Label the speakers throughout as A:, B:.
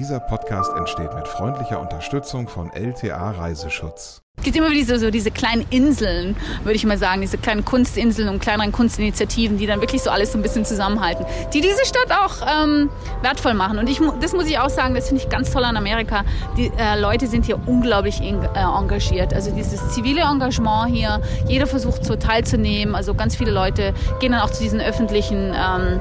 A: Dieser Podcast entsteht mit freundlicher Unterstützung von LTA Reiseschutz.
B: Es gibt immer diese, so diese kleinen Inseln, würde ich mal sagen, diese kleinen Kunstinseln und kleineren Kunstinitiativen, die dann wirklich so alles so ein bisschen zusammenhalten, die diese Stadt auch ähm, wertvoll machen. Und ich, das muss ich auch sagen, das finde ich ganz toll an Amerika. Die äh, Leute sind hier unglaublich in, äh, engagiert. Also dieses zivile Engagement hier, jeder versucht so teilzunehmen. Also ganz viele Leute gehen dann auch zu diesen öffentlichen ähm,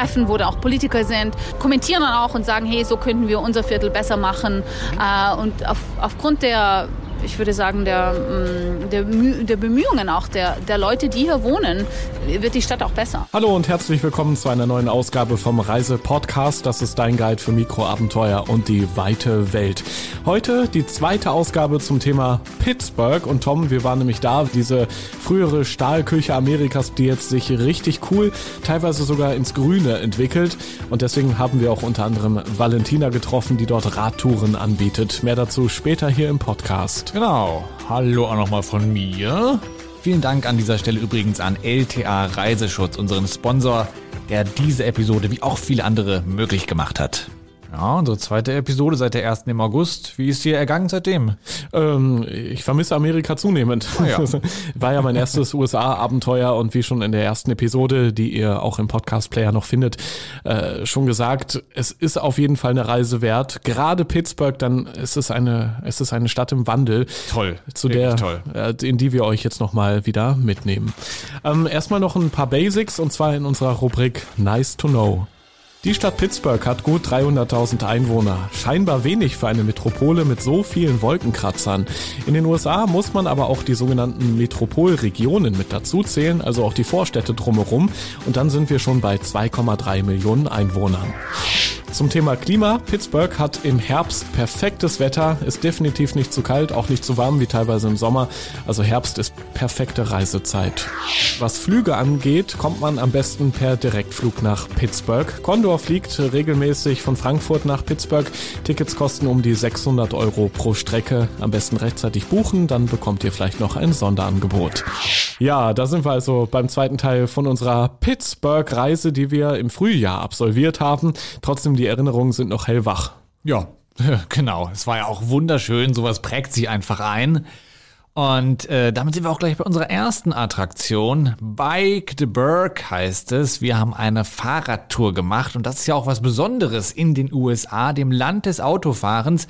B: Treffen, wo da auch Politiker sind, kommentieren dann auch und sagen, hey, so könnten wir unser Viertel besser machen. Äh, und auf, aufgrund der ich würde sagen, der, mm, der, der, Bemühungen auch der, der Leute, die hier wohnen, wird die Stadt auch besser.
C: Hallo und herzlich willkommen zu einer neuen Ausgabe vom Reise-Podcast. Das ist dein Guide für Mikroabenteuer und die weite Welt. Heute die zweite Ausgabe zum Thema Pittsburgh. Und Tom, wir waren nämlich da, diese frühere Stahlküche Amerikas, die jetzt sich richtig cool, teilweise sogar ins Grüne entwickelt. Und deswegen haben wir auch unter anderem Valentina getroffen, die dort Radtouren anbietet. Mehr dazu später hier im Podcast.
D: Genau. Hallo auch nochmal von mir. Vielen Dank an dieser Stelle übrigens an LTA Reiseschutz, unseren Sponsor, der diese Episode wie auch viele andere möglich gemacht hat. Ja, unsere zweite Episode seit der ersten im August. Wie ist dir ergangen seitdem?
C: Ähm, ich vermisse Amerika zunehmend. Oh ja. War ja mein erstes USA-Abenteuer und wie schon in der ersten Episode, die ihr auch im Podcast-Player noch findet, äh, schon gesagt, es ist auf jeden Fall eine Reise wert. Gerade Pittsburgh, dann ist es eine, es ist eine Stadt im Wandel.
D: Toll.
C: Zu der, toll. Äh, in die wir euch jetzt nochmal wieder mitnehmen. Ähm, erstmal noch ein paar Basics und zwar in unserer Rubrik Nice to Know. Die Stadt Pittsburgh hat gut 300.000 Einwohner. Scheinbar wenig für eine Metropole mit so vielen Wolkenkratzern. In den USA muss man aber auch die sogenannten Metropolregionen mit dazu zählen, also auch die Vorstädte drumherum. Und dann sind wir schon bei 2,3 Millionen Einwohnern. Zum Thema Klima. Pittsburgh hat im Herbst perfektes Wetter, ist definitiv nicht zu kalt, auch nicht zu warm wie teilweise im Sommer. Also Herbst ist perfekte Reisezeit. Was Flüge angeht, kommt man am besten per Direktflug nach Pittsburgh. Condor fliegt regelmäßig von Frankfurt nach Pittsburgh. Tickets kosten um die 600 Euro pro Strecke. Am besten rechtzeitig buchen, dann bekommt ihr vielleicht noch ein Sonderangebot. Ja, da sind wir also beim zweiten Teil von unserer Pittsburgh-Reise, die wir im Frühjahr absolviert haben. Trotzdem die Erinnerungen sind noch hellwach.
D: Ja, genau. Es war ja auch wunderschön. Sowas prägt sich einfach ein. Und äh, damit sind wir auch gleich bei unserer ersten Attraktion. Bike the Burg heißt es. Wir haben eine Fahrradtour gemacht und das ist ja auch was Besonderes in den USA, dem Land des Autofahrens.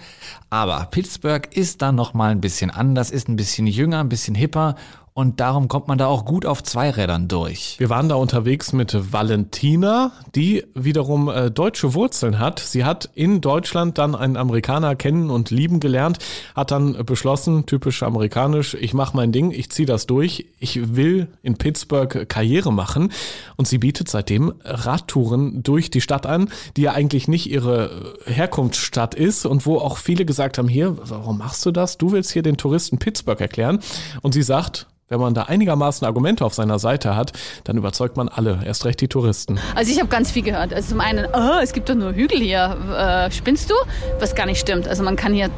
D: Aber Pittsburgh ist dann noch mal ein bisschen anders, ist ein bisschen jünger, ein bisschen hipper und darum kommt man da auch gut auf Zweirädern durch.
C: Wir waren da unterwegs mit Valentina, die wiederum äh, deutsche Wurzeln hat. Sie hat in Deutschland dann einen Amerikaner kennen und lieben gelernt, hat dann beschlossen, typisch amerikanisch, ich mache mein Ding, ich ziehe das durch, ich will in Pittsburgh Karriere machen und sie bietet seitdem Radtouren durch die Stadt an, die ja eigentlich nicht ihre Herkunftsstadt ist und wo auch viele gesagt haben, hier, warum machst du das? Du willst hier den Touristen Pittsburgh erklären und sie sagt, wenn man da einigermaßen Argumente auf seiner Seite hat, dann überzeugt man alle, erst recht die Touristen.
B: Also ich habe ganz viel gehört. Also zum einen, oh, es gibt doch nur Hügel hier. Äh, spinnst du? Was gar nicht stimmt. Also man kann hier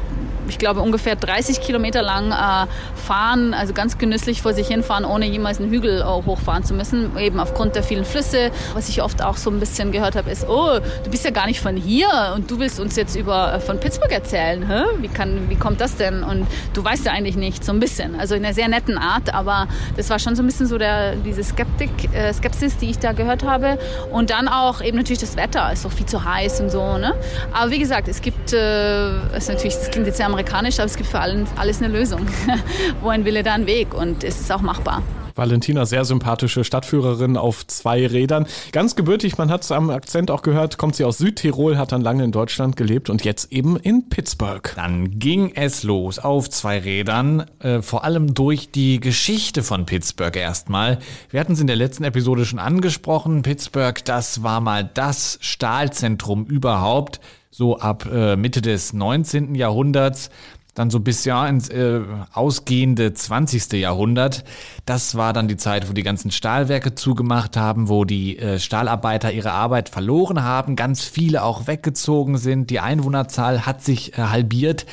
B: ich glaube, ungefähr 30 Kilometer lang äh, fahren, also ganz genüsslich vor sich hinfahren, ohne jemals einen Hügel äh, hochfahren zu müssen, eben aufgrund der vielen Flüsse. Was ich oft auch so ein bisschen gehört habe, ist, oh, du bist ja gar nicht von hier und du willst uns jetzt über äh, von Pittsburgh erzählen. Hä? Wie, kann, wie kommt das denn? Und du weißt ja eigentlich nicht, so ein bisschen. Also in einer sehr netten Art, aber das war schon so ein bisschen so der, diese Skeptik, äh, Skepsis, die ich da gehört habe. Und dann auch eben natürlich das Wetter, ist doch viel zu heiß und so. Ne? Aber wie gesagt, es gibt, äh, ist natürlich, das klingt jetzt sehr amerikanisch, aber es gibt für alles eine Lösung. Wo ein Wille, da ein Weg und es ist auch machbar.
C: Valentina, sehr sympathische Stadtführerin auf zwei Rädern. Ganz gebürtig, man hat es am Akzent auch gehört, kommt sie aus Südtirol, hat dann lange in Deutschland gelebt und jetzt eben in Pittsburgh.
D: Dann ging es los auf zwei Rädern, äh, vor allem durch die Geschichte von Pittsburgh erstmal. Wir hatten es in der letzten Episode schon angesprochen. Pittsburgh, das war mal das Stahlzentrum überhaupt so ab äh, Mitte des 19. Jahrhunderts, dann so bis ja ins äh, ausgehende 20. Jahrhundert. Das war dann die Zeit, wo die ganzen Stahlwerke zugemacht haben, wo die äh, Stahlarbeiter ihre Arbeit verloren haben, ganz viele auch weggezogen sind, die Einwohnerzahl hat sich äh, halbiert.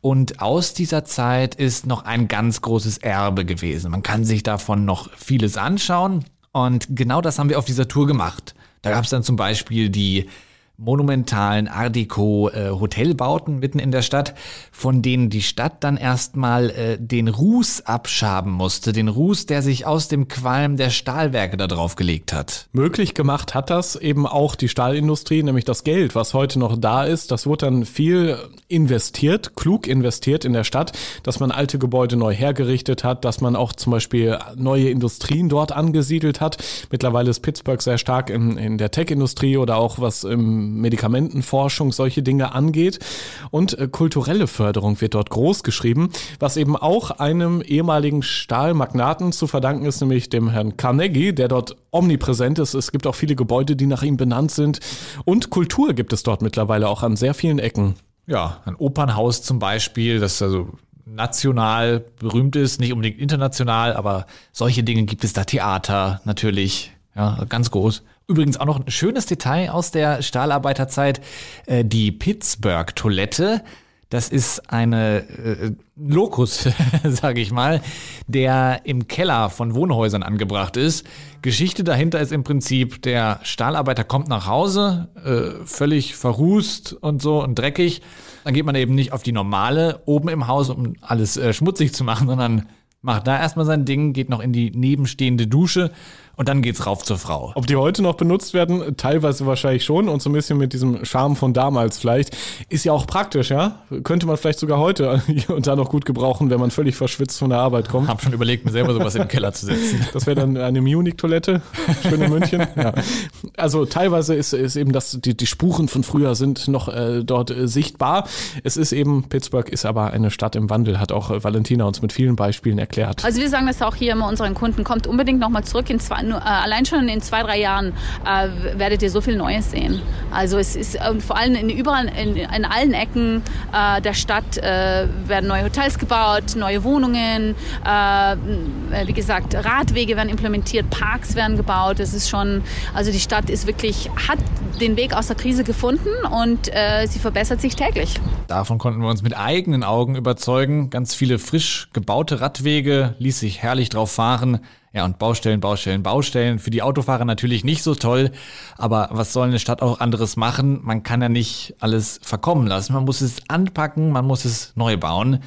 D: Und aus dieser Zeit ist noch ein ganz großes Erbe gewesen. Man kann sich davon noch vieles anschauen. Und genau das haben wir auf dieser Tour gemacht. Da gab es dann zum Beispiel die monumentalen Art Deco äh, Hotelbauten mitten in der Stadt, von denen die Stadt dann erstmal äh, den Ruß abschaben musste, den Ruß, der sich aus dem Qualm der Stahlwerke da drauf gelegt hat.
C: Möglich gemacht hat das eben auch die Stahlindustrie, nämlich das Geld, was heute noch da ist, das wurde dann viel investiert, klug investiert in der Stadt, dass man alte Gebäude neu hergerichtet hat, dass man auch zum Beispiel neue Industrien dort angesiedelt hat. Mittlerweile ist Pittsburgh sehr stark in, in der Tech-Industrie oder auch was im Medikamentenforschung, solche Dinge angeht. Und äh, kulturelle Förderung wird dort groß geschrieben, was eben auch einem ehemaligen Stahlmagnaten zu verdanken ist, nämlich dem Herrn Carnegie, der dort omnipräsent ist. Es gibt auch viele Gebäude, die nach ihm benannt sind. Und Kultur gibt es dort mittlerweile auch an sehr vielen Ecken.
D: Ja, ein Opernhaus zum Beispiel, das also national berühmt ist, nicht unbedingt international, aber solche Dinge gibt es da. Theater natürlich, ja, ganz groß. Übrigens auch noch ein schönes Detail aus der Stahlarbeiterzeit. Äh, die Pittsburgh-Toilette, das ist eine äh, Lokus, sage ich mal, der im Keller von Wohnhäusern angebracht ist. Geschichte dahinter ist im Prinzip, der Stahlarbeiter kommt nach Hause, äh, völlig verrußt und so und dreckig. Dann geht man eben nicht auf die normale oben im Haus, um alles äh, schmutzig zu machen, sondern macht da erstmal sein Ding, geht noch in die nebenstehende Dusche und dann geht's rauf zur Frau.
C: Ob die heute noch benutzt werden? Teilweise wahrscheinlich schon und so ein bisschen mit diesem Charme von damals vielleicht. Ist ja auch praktisch, ja? Könnte man vielleicht sogar heute hier und da noch gut gebrauchen, wenn man völlig verschwitzt von der Arbeit kommt.
D: Hab schon überlegt, mir selber sowas in den Keller zu setzen.
C: Das wäre dann eine Munich-Toilette, schön in München. Ja. Also teilweise ist, ist eben das, die, die Spuren von früher sind noch äh, dort äh, sichtbar. Es ist eben, Pittsburgh ist aber eine Stadt im Wandel, hat auch äh, Valentina uns mit vielen Beispielen erklärt.
B: Also wir sagen das auch hier immer unseren Kunden, kommt unbedingt nochmal zurück in zwei, nur, äh, allein schon in zwei, drei Jahren äh, werdet ihr so viel Neues sehen. Also es ist äh, vor allem in, überall, in, in allen Ecken äh, der Stadt äh, werden neue Hotels gebaut, neue Wohnungen, äh, wie gesagt, Radwege werden implementiert, Parks werden gebaut. Es ist schon, also die Stadt ist wirklich, hat den Weg aus der Krise gefunden und äh, sie verbessert sich täglich.
D: Davon konnten wir uns mit eigenen Augen überzeugen. Ganz viele frisch gebaute Radwege, ließ sich herrlich drauf fahren. Ja, und Baustellen, Baustellen, Baustellen. Für die Autofahrer natürlich nicht so toll. Aber was soll eine Stadt auch anderes machen? Man kann ja nicht alles verkommen lassen. Man muss es anpacken, man muss es neu bauen.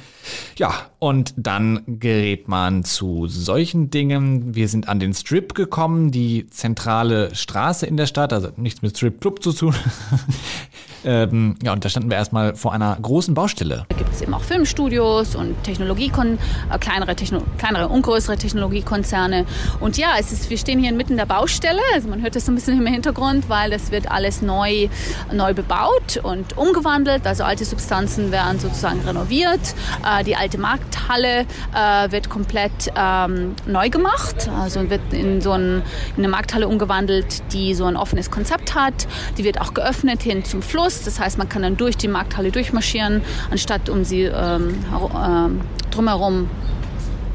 D: Ja, und dann gerät man zu solchen Dingen. Wir sind an den Strip gekommen, die zentrale Straße in der Stadt, also nichts mit Strip Club zu tun. ähm, ja, und da standen wir erstmal vor einer großen Baustelle.
B: Da gibt es eben auch Filmstudios und Technologiekon äh, kleinere, Techno kleinere und größere Technologiekonzerne. Und ja, es ist, wir stehen hier inmitten der Baustelle. Also man hört das so ein bisschen im Hintergrund, weil das wird alles neu, neu bebaut und umgewandelt. Also alte Substanzen werden sozusagen renoviert. Äh, die alte Markthalle äh, wird komplett ähm, neu gemacht. Also wird in so ein, in eine Markthalle umgewandelt, die so ein offenes Konzept hat. Die wird auch geöffnet hin zum Fluss. Das heißt, man kann dann durch die Markthalle durchmarschieren, anstatt um sie ähm, ähm, drumherum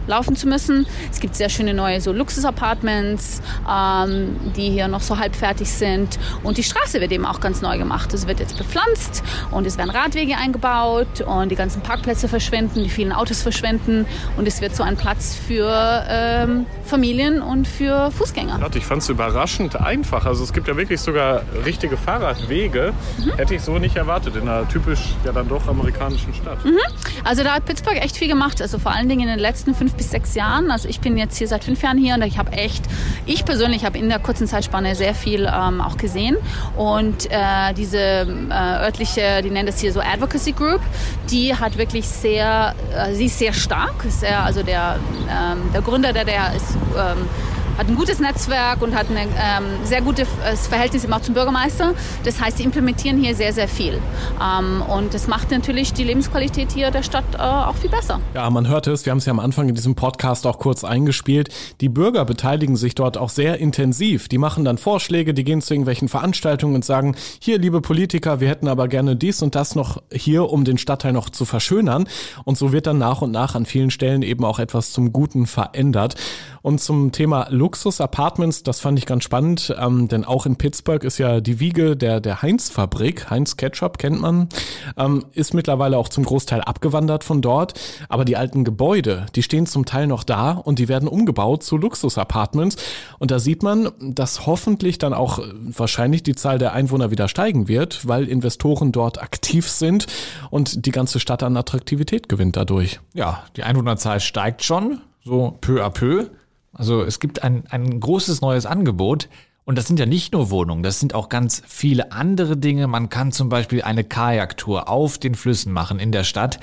B: laufen zu müssen. Es gibt sehr schöne neue so Luxus-Apartments, ähm, die hier noch so halb fertig sind. Und die Straße wird eben auch ganz neu gemacht. Es wird jetzt bepflanzt und es werden Radwege eingebaut und die ganzen Parkplätze verschwinden, die vielen Autos verschwinden und es wird so ein Platz für ähm, Familien und für Fußgänger.
C: Ich fand es überraschend einfach. Also es gibt ja wirklich sogar richtige Fahrradwege. Mhm. Hätte ich so nicht erwartet in einer typisch ja dann doch amerikanischen Stadt.
B: Mhm. Also da hat Pittsburgh echt viel gemacht. Also vor allen Dingen in den letzten fünf bis sechs Jahren. Also ich bin jetzt hier seit fünf Jahren hier und ich habe echt, ich persönlich habe in der kurzen Zeitspanne sehr viel ähm, auch gesehen. Und äh, diese äh, örtliche, die nennen das hier so Advocacy Group, die hat wirklich sehr, äh, sie ist sehr stark. Sehr, also der, ähm, der Gründer, der, der ist ähm, hat ein gutes Netzwerk und hat ein ähm, sehr gutes Verhältnis immer auch zum Bürgermeister. Das heißt, sie implementieren hier sehr, sehr viel. Ähm, und das macht natürlich die Lebensqualität hier der Stadt äh, auch viel besser.
C: Ja, man hört es, wir haben es ja am Anfang in diesem Podcast auch kurz eingespielt. Die Bürger beteiligen sich dort auch sehr intensiv. Die machen dann Vorschläge, die gehen zu irgendwelchen Veranstaltungen und sagen, hier, liebe Politiker, wir hätten aber gerne dies und das noch hier, um den Stadtteil noch zu verschönern. Und so wird dann nach und nach an vielen Stellen eben auch etwas zum Guten verändert. Und zum Thema Luxus Luxus-Apartments, das fand ich ganz spannend, ähm, denn auch in Pittsburgh ist ja die Wiege der, der Heinz-Fabrik. Heinz Ketchup kennt man, ähm, ist mittlerweile auch zum Großteil abgewandert von dort. Aber die alten Gebäude, die stehen zum Teil noch da und die werden umgebaut zu Luxus-Apartments. Und da sieht man, dass hoffentlich dann auch wahrscheinlich die Zahl der Einwohner wieder steigen wird, weil Investoren dort aktiv sind und die ganze Stadt an Attraktivität gewinnt dadurch.
D: Ja, die Einwohnerzahl steigt schon, so peu à peu. Also es gibt ein, ein großes neues Angebot. Und das sind ja nicht nur Wohnungen, das sind auch ganz viele andere Dinge. Man kann zum Beispiel eine Kajaktour auf den Flüssen machen in der Stadt.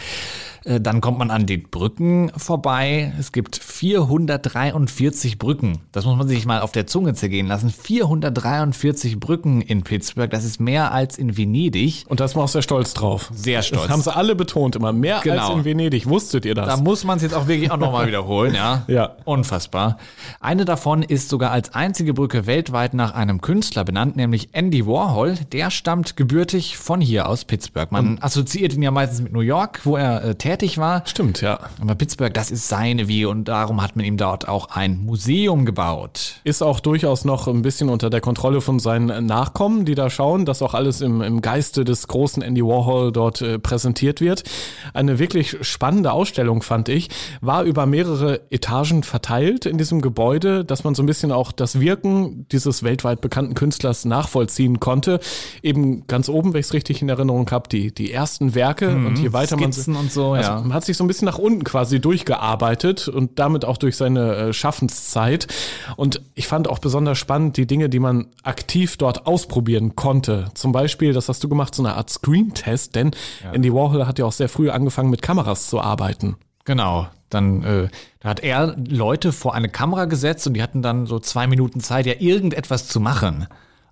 D: Äh, dann kommt man an den Brücken vorbei. Es gibt 443 Brücken. Das muss man sich mal auf der Zunge zergehen lassen. 443 Brücken in Pittsburgh. Das ist mehr als in Venedig.
C: Und da ist man auch sehr stolz drauf.
D: Sehr stolz.
C: Das haben sie alle betont immer. Mehr
D: Genau.
C: als in Venedig. Wusstet ihr das?
D: Da muss man es jetzt auch wirklich auch nochmal wiederholen, ja.
C: Ja.
D: Unfassbar. Eine davon ist sogar als einzige Brücke weltweit nach einem Künstler benannt, nämlich Andy Warhol. Der stammt gebürtig von hier aus Pittsburgh. Man assoziiert ihn ja meistens mit New York, wo er äh, tätig war.
C: Stimmt, ja.
D: Aber Pittsburgh, das ist seine Wiege und darum hat man ihm dort auch ein Museum gebaut.
C: Ist auch durchaus noch ein bisschen unter der Kontrolle von seinen Nachkommen, die da schauen, dass auch alles im, im Geiste des großen Andy Warhol dort äh, präsentiert wird. Eine wirklich spannende Ausstellung, fand ich, war über mehrere Etagen verteilt in diesem Gebäude, dass man so ein bisschen auch das Wirken dieses weltweit bekannten Künstlers nachvollziehen konnte. Eben ganz oben, wenn ich es richtig in Erinnerung habe, die, die ersten Werke und je weiter man
D: Skizzen und so,
C: also
D: ja.
C: man hat sich so ein bisschen nach unten quasi durchgearbeitet und damit auch durch seine äh, Schaffenszeit. Und ich fand auch besonders spannend die Dinge, die man aktiv dort ausprobieren konnte. Zum Beispiel, das hast du gemacht, so eine Art Screen-Test, denn Andy Warhol hat ja auch sehr früh angefangen, mit Kameras zu arbeiten.
D: Genau. Dann äh, da hat er Leute vor eine Kamera gesetzt und die hatten dann so zwei Minuten Zeit, ja irgendetwas zu machen.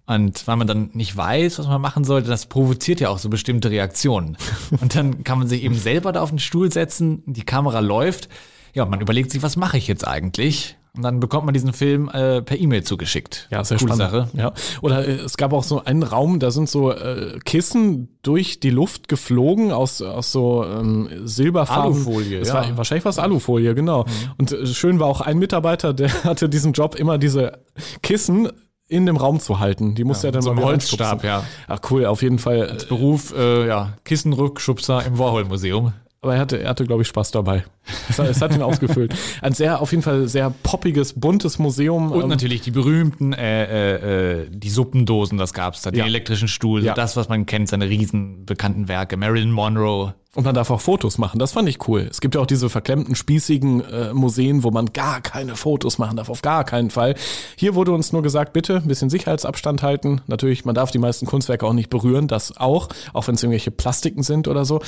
D: Und weil man dann nicht weiß, was man machen sollte, das provoziert ja auch so bestimmte Reaktionen. Und dann kann man sich eben selber da auf den Stuhl setzen, die Kamera läuft. Ja, und man überlegt sich, was mache ich jetzt eigentlich? Und dann bekommt man diesen Film äh, per E-Mail zugeschickt.
C: Ja, sehr
D: Coole
C: spannend.
D: Sache.
C: Ja. Oder äh, es gab auch so einen Raum, da sind so äh, Kissen durch die Luft geflogen aus, aus so ähm, Silberfarben.
D: Alufolie,
C: Das
D: ja.
C: war, wahrscheinlich war es Alufolie, genau. Und äh, schön war auch ein Mitarbeiter, der hatte diesen Job, immer diese Kissen in dem Raum zu halten. Die musste er dann
D: so
C: wieder
D: Holzstab, ja.
C: Ach cool, auf jeden Fall. Äh,
D: Beruf, äh, ja, Kissenrückschubser im Warhol-Museum.
C: Aber er hatte, er hatte, glaube ich, Spaß dabei. Es hat, es ihn ausgefüllt. Ein sehr, auf jeden Fall sehr poppiges, buntes Museum.
D: Und
C: Ähm,
D: natürlich die berühmten, äh, äh, äh, die Suppendosen, das gab's da, den
C: Ja.
D: elektrischen Stuhl,
C: Ja.
D: das, was man kennt, seine riesen bekannten Werke, Marilyn Monroe.
C: Und man darf auch Fotos machen. Das fand ich cool. Es gibt ja auch diese verklemmten, spießigen äh, Museen, wo man gar keine Fotos machen darf. Auf gar keinen Fall. Hier wurde uns nur gesagt, bitte ein bisschen Sicherheitsabstand halten. Natürlich, man darf die meisten Kunstwerke auch nicht berühren. Das auch. Auch wenn es irgendwelche Plastiken sind oder so.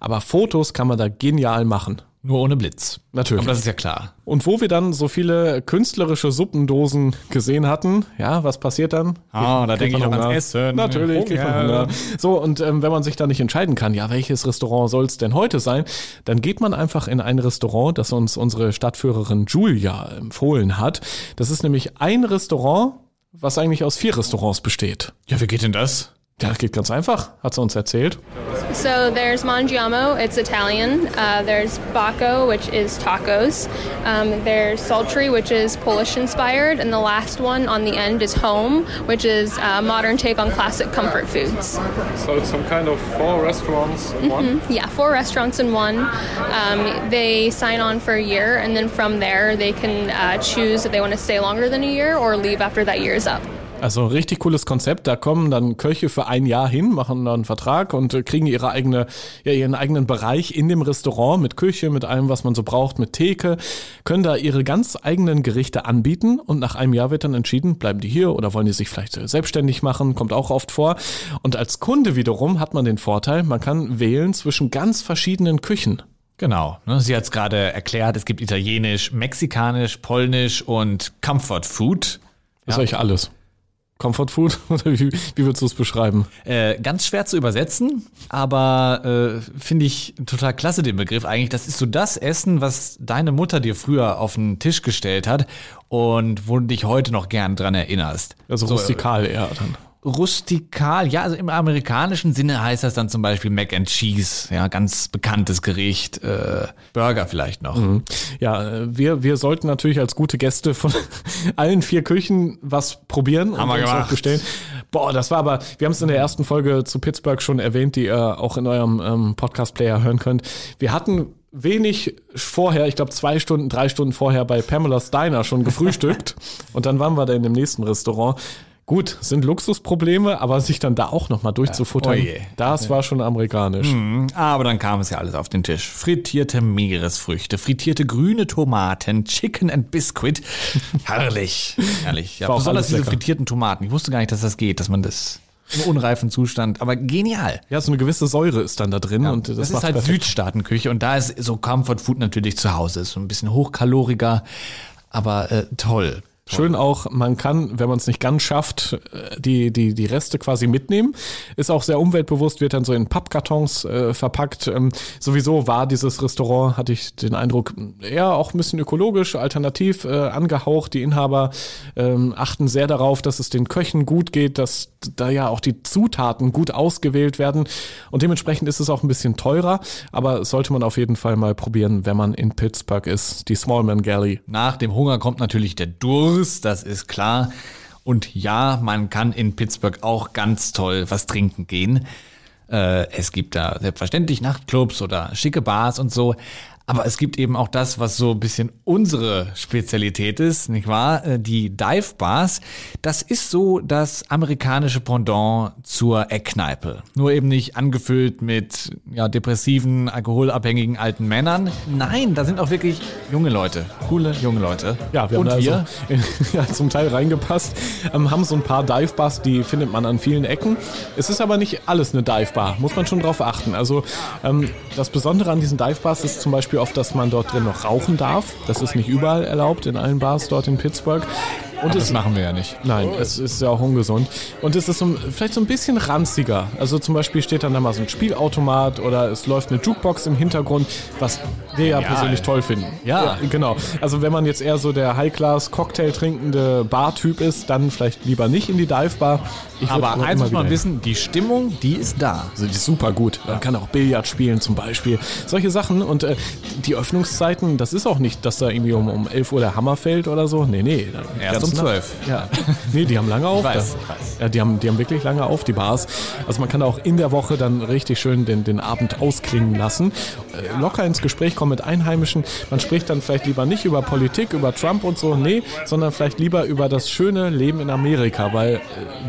C: Aber Fotos kann man da genial machen.
D: Nur ohne Blitz.
C: Natürlich.
D: Aber das ist ja klar.
C: Und wo wir dann so viele künstlerische Suppendosen gesehen hatten, ja, was passiert dann?
D: Ah, da
C: Kriegt
D: denke ich noch ans. Essen.
C: Natürlich, kriegt man
D: Hunger.
C: Hunger. So, und ähm, wenn man sich da nicht entscheiden kann, ja, welches Restaurant soll es denn heute sein, dann geht man einfach in ein Restaurant, das uns unsere Stadtführerin Julia empfohlen hat. Das ist nämlich ein Restaurant, was eigentlich aus vier Restaurants besteht.
D: Ja, wie geht denn das?
C: Ja, das geht ganz einfach, hat sie uns erzählt.
E: So there's Mangiamo, it's Italian. Uh, there's Bacco, which is tacos. Um, there's Sultry, which is Polish inspired. And the last one on the end is Home, which is a modern take on classic comfort foods.
C: So it's some kind of four restaurants in one.
E: Yeah, four restaurants in one. Um, they sign on for a year, and then from there, they can uh, choose if they want to stay longer than a year or leave after that year is up.
C: Also richtig cooles Konzept. Da kommen dann Köche für ein Jahr hin, machen dann einen Vertrag und äh, kriegen ihre eigene, ja, ihren eigenen Bereich in dem Restaurant mit Küche, mit allem, was man so braucht, mit Theke, können da ihre ganz eigenen Gerichte anbieten und nach einem Jahr wird dann entschieden, bleiben die hier oder wollen die sich vielleicht äh, selbstständig machen, kommt auch oft vor. Und als Kunde wiederum hat man den Vorteil, man kann wählen zwischen ganz verschiedenen Küchen.
D: Genau. ne, Sie hat es gerade erklärt, es gibt Italienisch, Mexikanisch, Polnisch und Comfort Food.
C: Das ist euch alles. Comfort Food? Oder wie, wie würdest du es beschreiben?
D: Äh, ganz schwer zu übersetzen, aber äh, finde ich total klasse den Begriff eigentlich. Das ist so das Essen, was deine Mutter dir früher auf den Tisch gestellt hat und wo du dich heute noch gern dran erinnerst.
C: Also
D: so,
C: rustikal eher dann.
D: Rustikal. Ja, also im amerikanischen Sinne heißt das dann zum Beispiel Mac and Cheese. Ja, ganz bekanntes Gericht. Äh, Burger vielleicht noch.
C: Mhm. Ja, wir, wir sollten natürlich als gute Gäste von allen vier Küchen was probieren
D: Haben wir
C: uns
D: gemacht.
C: auch bestellen. Boah, das war aber, wir haben es in der ersten Folge zu Pittsburgh schon erwähnt, die ihr auch in eurem ähm, Podcast-Player hören könnt. Wir hatten wenig vorher, ich glaube zwei Stunden, drei Stunden vorher bei Pamela's Diner schon gefrühstückt und dann waren wir da in dem nächsten Restaurant. Gut, sind Luxusprobleme, aber sich dann da auch nochmal durchzufuttern,
D: Oh je.
C: das war schon amerikanisch.
D: Mhm, Aber dann kam es ja alles auf den Tisch. Frittierte Meeresfrüchte, frittierte grüne Tomaten, Chicken and Biscuit. Herrlich. Herrlich. Ja,
C: War
D: besonders diese
C: lecker.
D: frittierten Tomaten. Ich wusste gar nicht, dass das geht, dass man das im unreifen Zustand, aber genial.
C: Ja, so eine gewisse Säure ist dann da drin und das,
D: Das, ist halt
C: perfekt.
D: Südstaatenküche und da ist so Comfort Food natürlich zu Hause. Ist so ein bisschen hochkaloriger, aber äh, toll.
C: Schön auch, man kann, wenn man es nicht ganz schafft, äh, die, die, die Reste quasi mitnehmen. Ist auch sehr umweltbewusst, wird dann so in Pappkartons äh, verpackt. Ähm, sowieso war dieses Restaurant, hatte ich den Eindruck, eher auch ein bisschen ökologisch, alternativ äh, angehaucht. Die Inhaber ähm, achten sehr darauf, dass es den Köchen gut geht, dass da ja auch die Zutaten gut ausgewählt werden. Und dementsprechend ist es auch ein bisschen teurer, aber sollte man auf jeden Fall mal probieren, wenn man in Pittsburgh ist. Die Smallman Galley.
D: Nach dem Hunger kommt natürlich der Durst, das ist klar. Und ja, man kann in Pittsburgh auch ganz toll was trinken gehen. Äh, es gibt da selbstverständlich Nachtclubs oder schicke Bars und so. Aber es gibt eben auch das, was so ein bisschen unsere Spezialität ist, nicht wahr? Äh, Die Dive Bars. Das ist so das amerikanische Pendant zur Eckkneipe. Nur eben nicht angefüllt mit ja, depressiven, alkoholabhängigen alten Männern. Nein, da sind auch wirklich junge Leute. Coole junge Leute.
C: Ja, wir
D: und
C: haben da
D: wir.
C: Also, ja, zum Teil reingepasst. Ähm, haben so ein paar Dive-Bars, die findet man an vielen Ecken. Es ist aber nicht alles eine Dive-Bar, muss man schon drauf achten. Also ähm, das Besondere an diesen Dive-Bars ist zum Beispiel oft, dass man dort drin noch rauchen darf. Das ist nicht überall erlaubt, in allen Bars dort in Pittsburgh. Und
D: das machen wir ja nicht.
C: Nein, es ist ja auch ungesund. Und es ist so, vielleicht so ein bisschen ranziger. Also zum Beispiel steht dann da mal so ein Spielautomat oder es läuft eine Jukebox im Hintergrund, was wir ja, persönlich toll finden.
D: Ja.
C: Genau. Also wenn man jetzt eher so der High-Class Cocktail trinkende Bartyp ist, dann vielleicht lieber nicht in die Dive-Bar.
D: Aber eins muss man wissen, die Stimmung, die ist da.
C: also die ist super gut. Man kann auch Billard spielen zum Beispiel. Solche Sachen. Und äh, die Öffnungszeiten, das ist auch nicht, dass da irgendwie um, um 11 Uhr der Hammer fällt oder so. Nee, nee.
D: Erst
C: ganz
D: um
C: nah-
D: 12.
C: Ja. Nee, die haben lange auf.
D: weiß,
C: da.
D: ich weiß.
C: Ja, die haben, die haben wirklich lange auf, die Bars. Also man kann auch in der Woche dann richtig schön den, den Abend ausklingen lassen. Äh, locker ins Gespräch kommen mit Einheimischen. Man spricht dann vielleicht lieber nicht über Politik, über Trump und so, nee, sondern vielleicht lieber über das schöne Leben in Amerika, weil äh,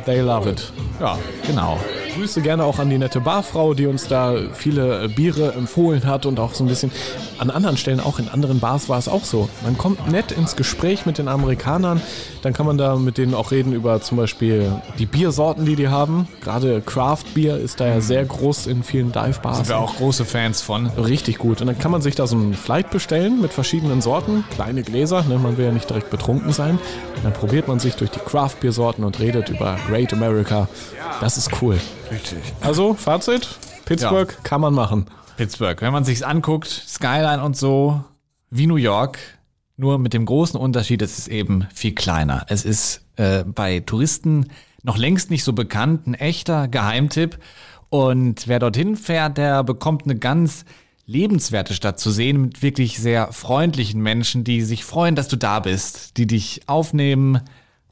C: they love it.
D: Ja, genau.
C: Grüße gerne auch an die nette Barfrau, die uns da viele äh, Biere empfohlen hat und auch so ein bisschen an anderen Stellen, auch in anderen Bars war es auch so. Man kommt nett ins Gespräch mit den Amerikanern, dann kann man da mit denen auch reden über zum Beispiel die Biersorten, die die haben. Gerade Craft Beer ist da ja sehr groß in vielen Dive-Bars.
D: Sind wir auch große Fans von.
C: Richtig gut. Und dann kann man sich da so ein Flight bestellen mit verschiedenen Sorten, kleine Gläser, ne? man will ja nicht direkt betrunken sein. Und dann probiert man sich durch die Craft Beer Sorten und redet über Great America. Das ist cool.
D: Richtig.
C: Also, Fazit, Pittsburgh kann man machen.
D: Pittsburgh, wenn man sich's anguckt, Skyline und so, wie New York, nur mit dem großen Unterschied, es ist eben viel kleiner. Es ist äh, bei Touristen noch längst nicht so bekannt, ein echter Geheimtipp. Und wer dorthin fährt, der bekommt eine ganz lebenswerte Stadt zu sehen mit wirklich sehr freundlichen Menschen, die sich freuen, dass du da bist, die dich aufnehmen,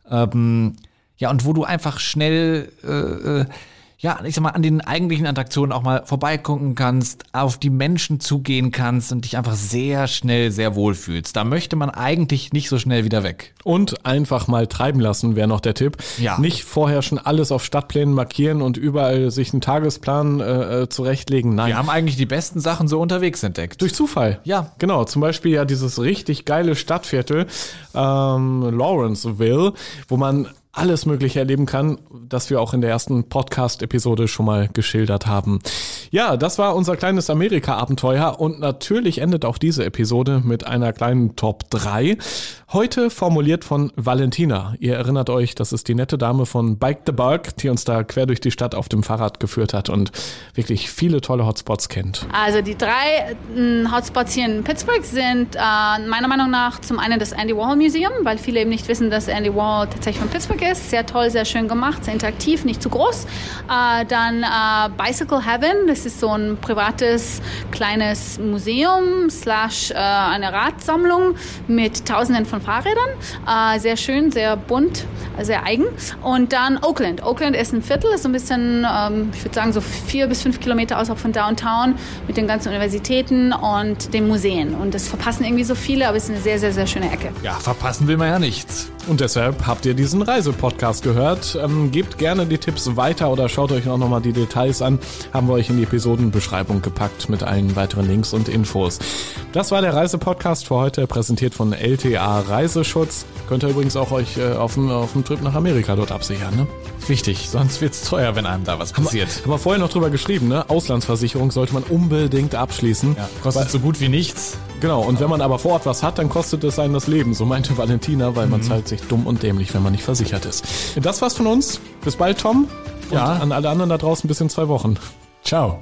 D: ähm, ja, und wo du einfach schnell, äh, äh, ja, ich sag mal, an den eigentlichen Attraktionen auch mal vorbeigucken kannst, auf die Menschen zugehen kannst und dich einfach sehr schnell sehr wohl fühlst. Da möchte man eigentlich nicht so schnell wieder weg.
C: Und einfach mal treiben lassen, wäre noch der Tipp.
D: Ja.
C: Nicht vorher schon alles auf Stadtplänen markieren und überall sich einen Tagesplan äh, äh, zurechtlegen. Nein.
D: Wir haben eigentlich die besten Sachen so unterwegs entdeckt.
C: Durch Zufall.
D: Ja.
C: Genau, zum Beispiel ja dieses richtig geile Stadtviertel ähm, Lawrenceville, wo man alles Mögliche erleben kann, das wir auch in der ersten Podcast-Episode schon mal geschildert haben. Ja, das war unser kleines Amerika-Abenteuer und natürlich endet auch diese Episode mit einer kleinen Top 3. Heute formuliert von Valentina. Ihr erinnert euch, das ist die nette Dame von Bike the Bulk, die uns da quer durch die Stadt auf dem Fahrrad geführt hat und wirklich viele tolle Hotspots kennt.
B: Also die drei äh, Hotspots hier in Pittsburgh sind äh, meiner Meinung nach zum einen das Andy Warhol Museum, weil viele eben nicht wissen, dass Andy Warhol tatsächlich von Pittsburgh Park ist. Sehr toll, sehr schön gemacht, sehr interaktiv, nicht zu groß. Äh, dann äh, Bicycle Heaven, das ist so ein privates kleines Museum slash äh, eine Radsammlung mit tausenden von Fahrrädern. Äh, sehr schön, sehr bunt, sehr eigen. Und dann Oakland. Oakland ist ein Viertel, ist so ein bisschen, ähm, ich würde sagen, so vier bis fünf Kilometer außerhalb von Downtown mit den ganzen Universitäten und den Museen. Und das verpassen irgendwie so viele, aber es ist eine sehr, sehr, sehr schöne Ecke.
D: Ja, verpassen will man ja nichts.
C: Und deshalb habt ihr diesen Reisepodcast gehört. Ähm, gebt gerne die Tipps weiter oder schaut euch auch nochmal die Details an. Haben wir euch in die Episodenbeschreibung gepackt mit allen weiteren Links und Infos. Das war der Reisepodcast für heute, präsentiert von LTA Reiseschutz. Könnt ihr übrigens auch euch äh, auf dem Trip nach Amerika dort absichern. Ne?
D: Wichtig, sonst wird's teuer, wenn einem da was passiert.
C: Haben wir vorher noch drüber geschrieben, ne? Auslandsversicherung sollte man unbedingt abschließen.
D: Ja, kostet so gut wie nichts.
C: Genau, und wenn man aber vor Ort was hat, dann kostet es einen das Leben, so meinte Valentina, weil man zahlt sich dumm und dämlich, wenn man nicht versichert ist. Das war's von uns. Bis bald, Tom. Und
D: Ja.
C: an alle anderen da draußen bis in zwei Wochen.
D: Ciao.